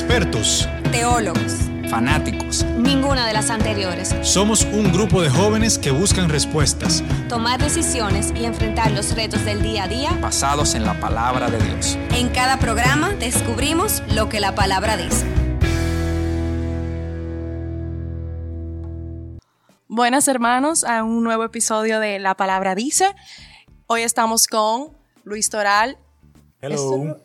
expertos, teólogos, fanáticos. Ninguna de las anteriores. Somos un grupo de jóvenes que buscan respuestas, tomar decisiones y enfrentar los retos del día a día basados en la palabra de Dios. En cada programa descubrimos lo que la palabra dice. Buenas hermanos a un nuevo episodio de La Palabra Dice. Hoy estamos con Luis Toral. Hello.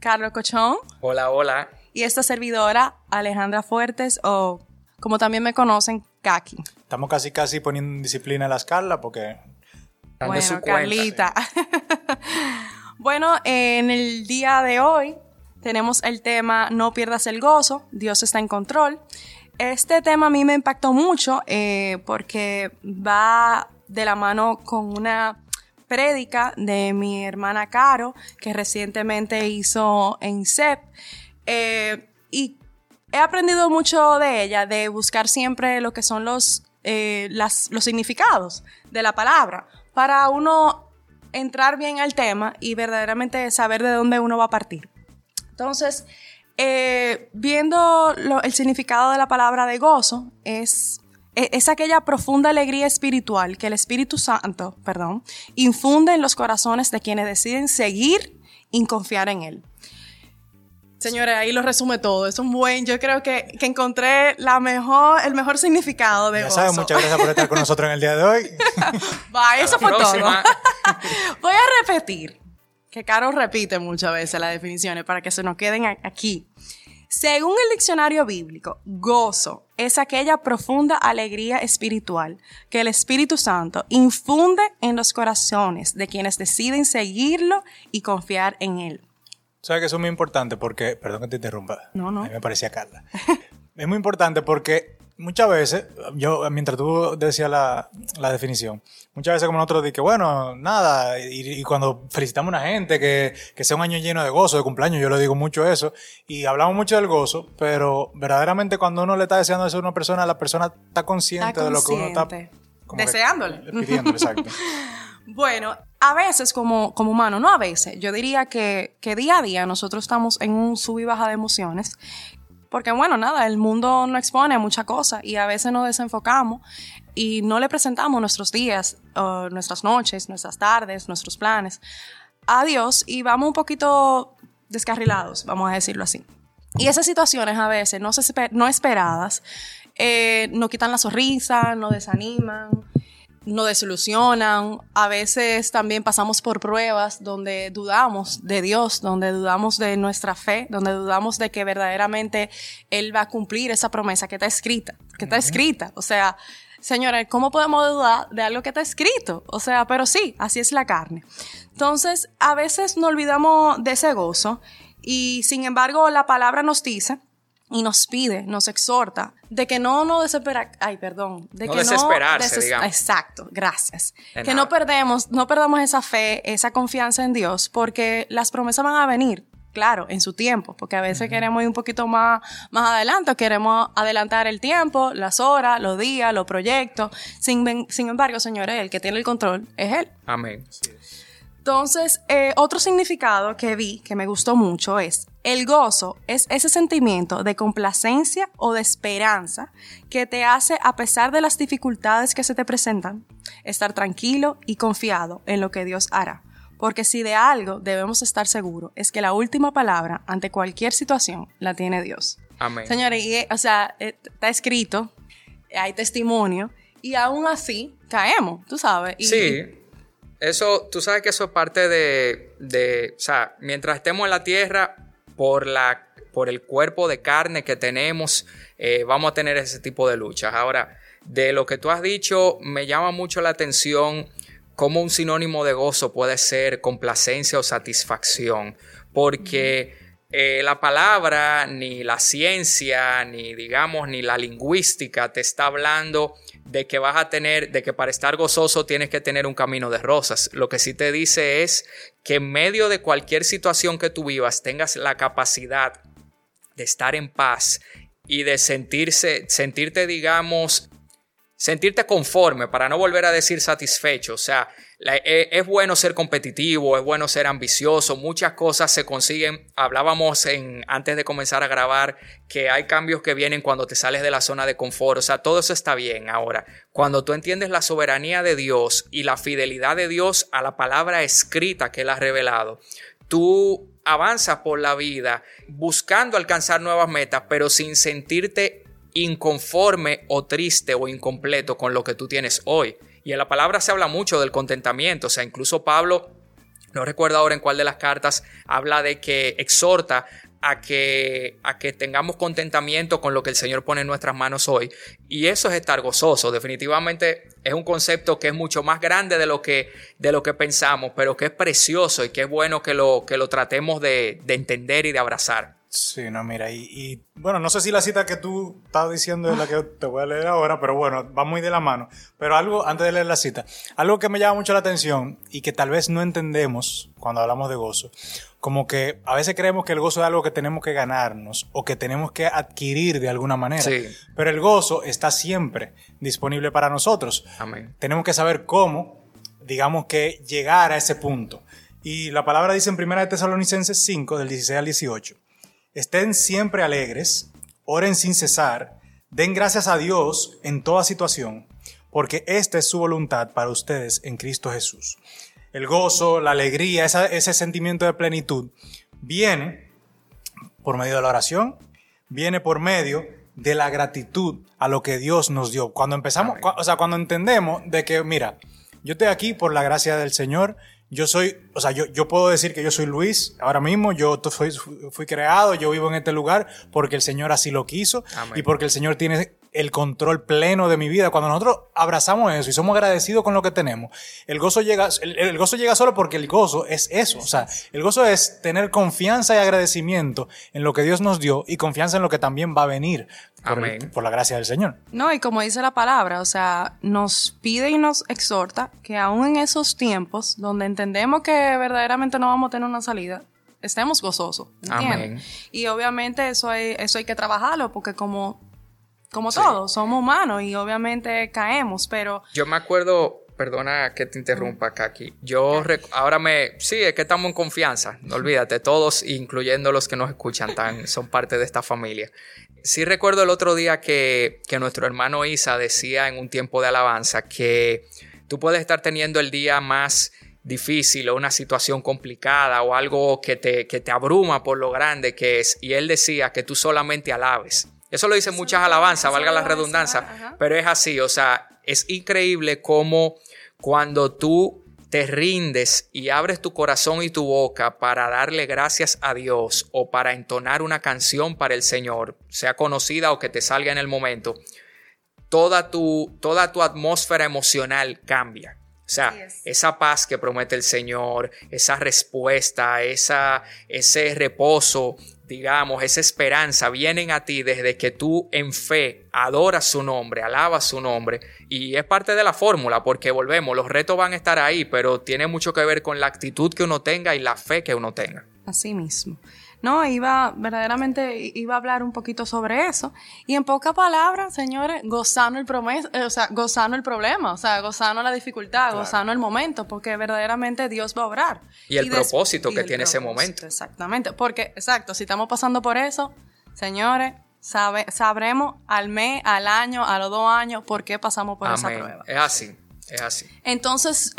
Carlos Cochón. Hola, hola. Y esta servidora, Alejandra Fuertes, o como también me conocen, Kaki. Estamos casi casi poniendo en disciplina a las Carla porque... Bueno, Carlita. bueno, en el día de hoy tenemos el tema No pierdas el gozo, Dios está en control. Este tema a mí me impactó mucho eh, porque va de la mano con una prédica de mi hermana Caro, que recientemente hizo en CEP. Eh, y he aprendido mucho de ella, de buscar siempre lo que son los, eh, los significados de la palabra, para uno entrar bien al tema y verdaderamente saber de dónde uno va a partir. Entonces, eh, viendo el significado de la palabra de gozo, es, e, es, aquella profunda alegría espiritual que el Espíritu Santo, perdón, infunde en los corazones de quienes deciden seguir y confiar en Él. Señores, ahí lo resume todo. Es un buen, yo creo que, que encontré la mejor, el mejor significado de ya gozo. Sabes, muchas gracias por estar con nosotros en el día de hoy. Va, eso fue todo. Voy a repetir que Caro repite muchas veces las definiciones para que se nos queden aquí. Según el diccionario bíblico, gozo es aquella profunda alegría espiritual que el Espíritu Santo infunde en los corazones de quienes deciden seguirlo y confiar en él. ¿Sabes que eso es muy importante? Porque, perdón que te interrumpa. No, no. A mí me parecía Carla. es muy importante porque muchas veces, yo, mientras tú decías la, la definición, muchas veces como nosotros dije, bueno, nada, y, cuando felicitamos a una gente que, que, sea un año lleno de gozo, de cumpleaños, yo le digo mucho eso, y hablamos mucho del gozo, pero verdaderamente cuando uno le está deseando eso a una persona, la persona está consciente, está consciente. de lo que uno está... Deseándole. pidiéndole, exacto. Bueno, a veces como, como humano, no a veces, yo diría que, que día a día nosotros estamos en un sub y baja de emociones porque bueno, nada, el mundo no expone muchas cosas y a veces nos desenfocamos y no le presentamos nuestros días, nuestras noches, nuestras tardes, nuestros planes a Dios y vamos un poquito descarrilados, vamos a decirlo así. Y esas situaciones a veces no, no esperadas eh, nos quitan la sonrisa, nos desaniman, nos desilusionan. A veces también pasamos por pruebas donde dudamos de Dios, donde dudamos de nuestra fe, donde dudamos de que verdaderamente Él va a cumplir esa promesa que está escrita, que está escrita. O sea, señores, ¿cómo podemos dudar de algo que está escrito? O sea, pero sí, así es la carne. Entonces, a veces nos olvidamos de ese gozo y sin embargo la palabra nos dice y nos pide, nos exhorta de que no nos desespera, ay, perdón, de no que desesperarse, no digamos. exacto, gracias. De que nada. no perdemos, no perdamos esa fe, esa confianza en Dios, porque las promesas van a venir, claro, en su tiempo, porque a veces queremos ir un poquito más más adelante, queremos adelantar el tiempo, las horas, los días, los proyectos. Sin, sin embargo, señores, el que tiene el control es él. Amén. Entonces, eh, otro significado que vi, que me gustó mucho, es el gozo es ese sentimiento de complacencia o de esperanza que te hace, a pesar de las dificultades que se te presentan, estar tranquilo y confiado en lo que Dios hará. Porque si de algo debemos estar seguros, es que la última palabra ante cualquier situación la tiene Dios. Amén. Señores, y, o sea, eh, está escrito, hay testimonio, y aún así caemos, tú sabes. Y, Sí. Eso, tú sabes que eso es parte de, de, o sea, mientras estemos en la tierra, por, la, por el cuerpo de carne que tenemos, eh, vamos a tener ese tipo de luchas. Ahora, de lo que tú has dicho, me llama mucho la atención cómo un sinónimo de gozo puede ser complacencia o satisfacción, porque eh, la palabra, ni la ciencia, ni digamos, ni la lingüística te está hablando de que vas a tener, de que para estar gozoso tienes que tener un camino de rosas. Lo que sí te dice es que en medio de cualquier situación que tú vivas tengas la capacidad de estar en paz y de sentirse, sentirte, digamos, sentirte conforme, para no volver a decir satisfecho. O sea, e, es, bueno ser competitivo, es bueno ser ambicioso, muchas cosas se consiguen. Hablábamos en, antes de comenzar a grabar que hay cambios que vienen cuando te sales de la zona de confort. O sea, todo eso está bien. Ahora, cuando tú entiendes la soberanía de Dios y la fidelidad de Dios a la palabra escrita que Él ha revelado, tú avanzas por la vida buscando alcanzar nuevas metas, pero sin sentirte inconforme o triste o incompleto con lo que tú tienes hoy. Y en la palabra se habla mucho del contentamiento, o sea, incluso Pablo, no recuerdo ahora en cuál de las cartas, habla de que exhorta a que, a que tengamos contentamiento con lo que el Señor pone en nuestras manos hoy. Y eso es estar gozoso. Definitivamente es un concepto que es mucho más grande de lo que, de lo que pensamos, pero que es precioso y que es bueno que lo, que lo tratemos de, de entender y de abrazar. Sí, no, mira, y, bueno, no sé si la cita que tú estás diciendo es la que te voy a leer ahora, pero bueno, va muy de la mano. Pero algo, antes de leer la cita, algo que me llama mucho la atención y que tal vez no entendemos cuando hablamos de gozo, como que a veces creemos que el gozo es algo que tenemos que ganarnos o que tenemos que adquirir de alguna manera. Sí. Pero el gozo está siempre disponible para nosotros. Amén. Tenemos que saber cómo, digamos que, llegar a ese punto. Y la palabra dice en 1 Tesalonicenses 5, del 16 al 18 Estén siempre alegres, oren sin cesar, den gracias a Dios en toda situación, porque esta es su voluntad para ustedes en Cristo Jesús. El gozo, la alegría, ese sentimiento de plenitud viene por medio de la oración, viene por medio de la gratitud a lo que Dios nos dio. Cuando empezamos, o sea, cuando entendemos de que, mira, yo estoy aquí por la gracia del Señor, yo soy, o sea, yo, yo puedo decir que yo soy Luis ahora mismo, yo fui, fui creado, yo vivo en este lugar porque el Señor así lo quiso y porque el Señor tiene el control pleno de mi vida. Cuando nosotros abrazamos eso y somos agradecidos con lo que tenemos, el gozo llega, el, gozo llega solo porque el gozo es eso. O sea, el gozo es tener confianza y agradecimiento en lo que Dios nos dio y confianza en lo que también va a venir por, por la gracia del Señor. No, y como dice la palabra, o sea, nos pide y nos exhorta que aún en esos tiempos donde entendemos que verdaderamente no vamos a tener una salida, estemos gozosos. Amén. Y obviamente eso hay, eso hay que trabajarlo porque como como todos, somos humanos y obviamente caemos, pero... Yo me acuerdo, perdona que te interrumpa, Kaki. Yo ahora me... Sí, es que estamos en confianza, no olvídate, todos, incluyendo los que nos escuchan, tan, son parte de esta familia. Sí recuerdo el otro día que, que nuestro hermano Isa decía en un tiempo de alabanza que tú puedes estar teniendo el día más difícil o una situación complicada o algo que te, que te abruma por lo grande que es. Y él decía que tú solamente alabes. Eso lo dicen muchas alabanzas, valga la redundancia, pero es así, o sea, es increíble cómo cuando tú te rindes y abres tu corazón y tu boca para darle gracias a Dios o para entonar una canción para el Señor, sea conocida o que te salga en el momento, toda tu, toda tu atmósfera emocional cambia. O sea, esa paz que promete el Señor, esa respuesta, esa, ese reposo, digamos, esa esperanza vienen a ti desde que tú en fe adoras su nombre, alabas su nombre y es parte de la fórmula porque volvemos, los retos van a estar ahí, pero tiene mucho que ver con la actitud que uno tenga y la fe que uno tenga. Así mismo. No, iba, verdaderamente iba a hablar un poquito sobre eso. Y en pocas palabras, señores, gozando el promesa, eh, o sea, gozando el problema, o sea, gozando la dificultad, gozando el momento, porque verdaderamente Dios va a obrar. Y el propósito que tiene ese momento. Exactamente, porque, exacto, si estamos pasando por eso, señores, sabe, sabremos al mes, al año, a los dos años, por qué pasamos por esa prueba. Es así, es así. Entonces,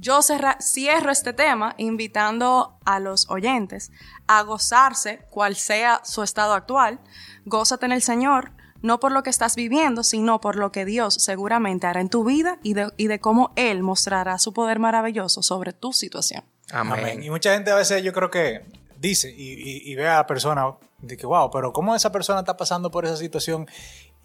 yo cierro este tema invitando a los oyentes a gozarse, cual sea su estado actual. Gózate en el Señor, no por lo que estás viviendo, sino por lo que Dios seguramente hará en tu vida y de, y de cómo Él mostrará su poder maravilloso sobre tu situación. Amén. Y mucha gente a veces yo creo que dice y, ve a la persona de que, wow, pero ¿cómo esa persona está pasando por esa situación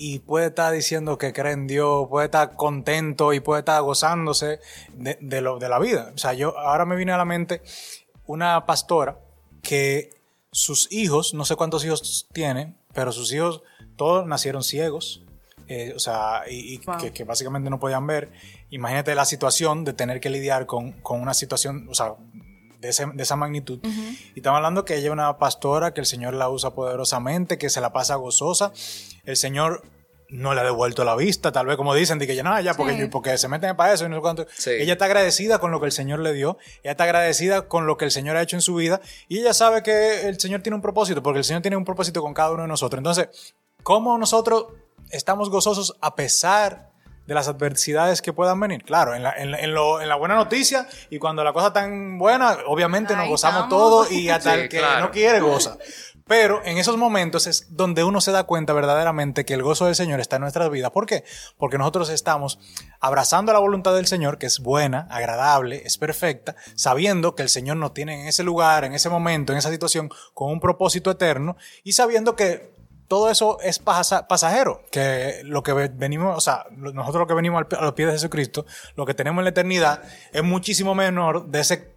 y puede estar diciendo que cree en Dios, puede estar contento y puede estar gozándose de, lo, de la vida? O sea, yo ahora me viene a la mente una pastora que sus hijos, no sé cuántos hijos tiene, pero sus hijos todos nacieron ciegos. Eh, o sea, y, que, básicamente no podían ver. Imagínate la situación de tener que lidiar con, con una situación, o sea, de, esa magnitud. Y estamos hablando que ella es una pastora, que el Señor la usa poderosamente, que se la pasa gozosa. El Señor no le ha devuelto la vista, tal vez como dicen, de que ya no, ya, porque, Sí. porque se meten para eso y no sé cuánto. Sí. Ella está agradecida con lo que el Señor le dio, ella está agradecida con lo que el Señor ha hecho en su vida y ella sabe que el Señor tiene un propósito, porque el Señor tiene un propósito con cada uno de nosotros. Entonces, ¿cómo nosotros estamos gozosos a pesar de las adversidades que puedan venir? Claro, en la, en lo- en la buena noticia y cuando la cosa está tan buena, obviamente nos gozamos todo y hasta Sí, el que claro. no quiere goza. Pero en esos momentos es donde uno se da cuenta verdaderamente que el gozo del Señor está en nuestras vidas. ¿Por qué? Porque nosotros estamos abrazando la voluntad del Señor, que es buena, agradable, es perfecta, sabiendo que el Señor nos tiene en ese lugar, en ese momento, en esa situación, con un propósito eterno y sabiendo que todo eso es pasa- pasajero, que lo que ve- venimos, o sea, nosotros lo que venimos a los pies de Jesucristo, lo que tenemos en la eternidad es muchísimo menor de ese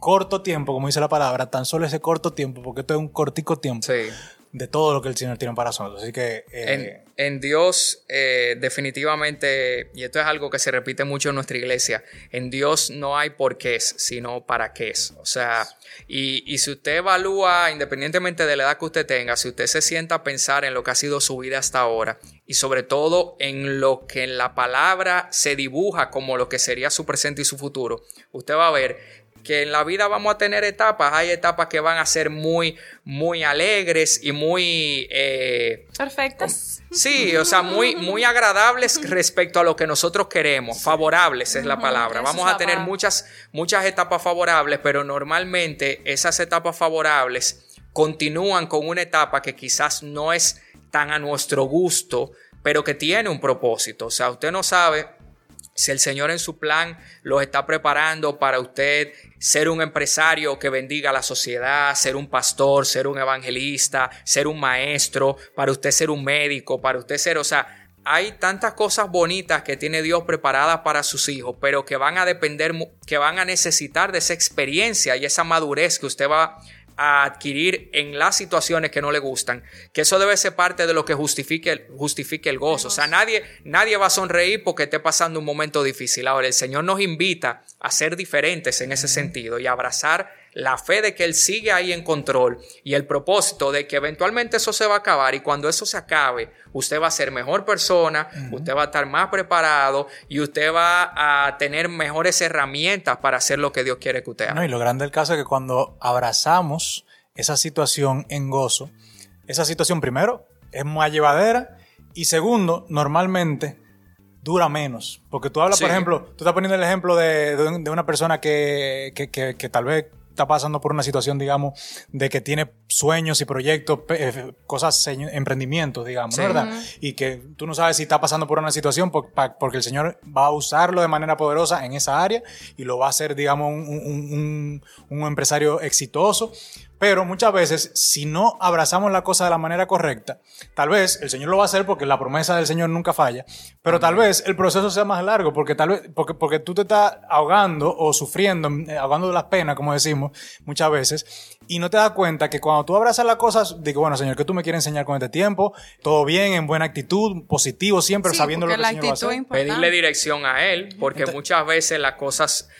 corto tiempo, como dice la palabra, tan solo ese corto tiempo, porque esto es un cortico tiempo Sí. De todo lo que el Señor tiene para nosotros. Así que eh, En, Dios, eh, definitivamente, y esto es algo que se repite mucho en nuestra iglesia, en Dios no hay por qué, sino para qué. O sea, y, y si usted evalúa, independientemente de la edad que usted tenga, si usted se sienta a pensar en lo que ha sido su vida hasta ahora, y sobre todo en lo que en la palabra se dibuja como lo que sería su presente y su futuro, usted va a ver que en la vida vamos a tener etapas, hay etapas que van a ser muy, muy alegres y muy... eh, Perfectas. Sí, o sea, muy, muy agradables respecto a lo que nosotros queremos, favorables es la palabra. Vamos a tener muchas, muchas etapas favorables, pero normalmente esas etapas favorables continúan con una etapa que quizás no es tan a nuestro gusto, pero que tiene un propósito. O sea, usted no sabe si el Señor en su plan los está preparando para usted ser un empresario que bendiga a la sociedad, ser un pastor, ser un evangelista, ser un maestro, para usted ser un médico, para usted ser, o sea, hay tantas cosas bonitas que tiene Dios preparadas para sus hijos, pero que van a depender, que van a necesitar de esa experiencia y esa madurez que usted va a adquirir en las situaciones que no le gustan, que eso debe ser parte de lo que justifique, el- justifique el gozo. O sea, nadie, nadie va a sonreír porque esté pasando un momento difícil. Ahora, el Señor nos invita a ser diferentes en ese sentido y a abrazar la fe de que Él sigue ahí en control y el propósito de que eventualmente eso se va a acabar y cuando eso se acabe, usted va a ser mejor persona, usted va a estar más preparado y usted va a tener mejores herramientas para hacer lo que Dios quiere que usted haga. no, y lo grande del caso es que cuando abrazamos esa situación en gozo, esa situación primero es más llevadera y segundo, normalmente dura menos. Porque tú hablas, por ejemplo, tú estás poniendo el ejemplo de, de un- de una persona que, que- que- que tal vez está pasando por una situación, digamos, de que tiene sueños y proyectos, eh, cosas, emprendimientos, digamos. ¿verdad? Y que tú no sabes si está pasando por una situación porque el Señor va a usarlo de manera poderosa en esa área y lo va a hacer, digamos, un, un- un- un empresario exitoso. Pero muchas veces, si no abrazamos la cosa de la manera correcta, tal vez el Señor lo va a hacer porque la promesa del Señor nunca falla, pero tal vez el proceso sea más largo porque tal vez, porque, porque tú te estás ahogando o sufriendo, eh, ahogando de las penas, como decimos muchas veces, y no te das cuenta que cuando tú abrazas las cosas, digo, bueno, Señor, ¿qué tú me quieres enseñar con este tiempo? Todo bien, en buena actitud, positivo, siempre Sí, sabiendo lo que el Señor va a actitud es hacer. importante. pedirle dirección a él, porque muchas veces las cosas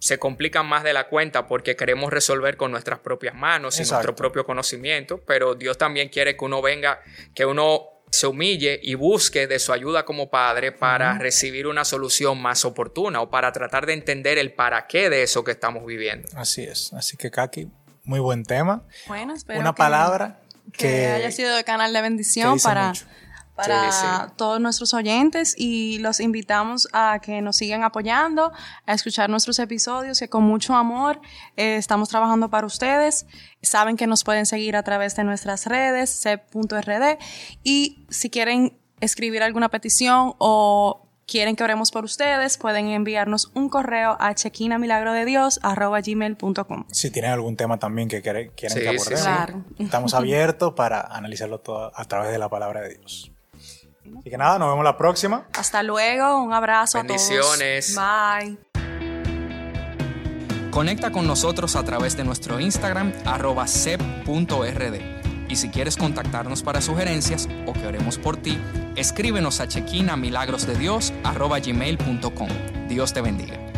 se complican más de la cuenta porque queremos resolver con nuestras propias manos y nuestro propio conocimiento, pero Dios también quiere que uno venga, que uno se humille y busque de su ayuda como padre para recibir una solución más oportuna o para tratar de entender el para qué de eso que estamos viviendo. Así es. Así que, Kaki, muy buen tema. Bueno, espero Una que- palabra que, que, haya sido de canal de bendición para, mucho. Para Sí, sí. todos nuestros oyentes y los invitamos a que nos sigan apoyando, a escuchar nuestros episodios que con mucho amor eh, estamos trabajando para ustedes. Saben que nos pueden seguir a través de nuestras redes, c.rd y si quieren escribir alguna petición o quieren que oremos por ustedes, pueden enviarnos un correo a chequinamilagrodedios.com. Si tienen algún tema también que quiere- quieren Sí, que abordemos, sí. Claro. estamos abiertos para analizarlo todo a través de la palabra de Dios. Así que nada, nos vemos la próxima. Hasta luego, un abrazo Bendiciones. a todos. Bye. Conecta con nosotros a través de nuestro Instagram arroba sep.rd. Y si quieres contactarnos para sugerencias o que oremos por ti, escríbenos a chequinamilagrosdedios arroba gmail.com. Dios te bendiga.